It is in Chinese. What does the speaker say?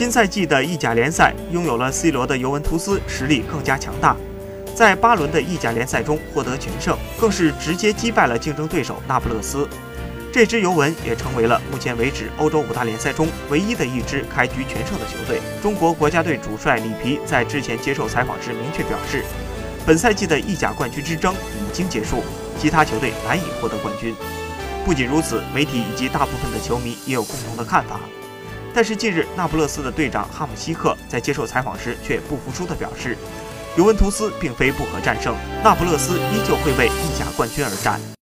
新赛季的意甲联赛拥有了 C 罗的尤文图斯实力更加强大，在八轮的意甲联赛中获得全胜，更是直接击败了竞争对手那不勒斯。这支尤文也成为了目前为止欧洲五大联赛中唯一的一支开局全胜的球队。中国国家队主帅里皮在之前接受采访时明确表示，本赛季的意甲冠军之争已经结束，其他球队难以获得冠军。不仅如此，媒体以及大部分的球迷也有共同的看法。但是近日，那不勒斯的队长哈姆西克在接受采访时却不服输地表示，尤文图斯并非不可战胜，那不勒斯依旧会为意甲冠军而战。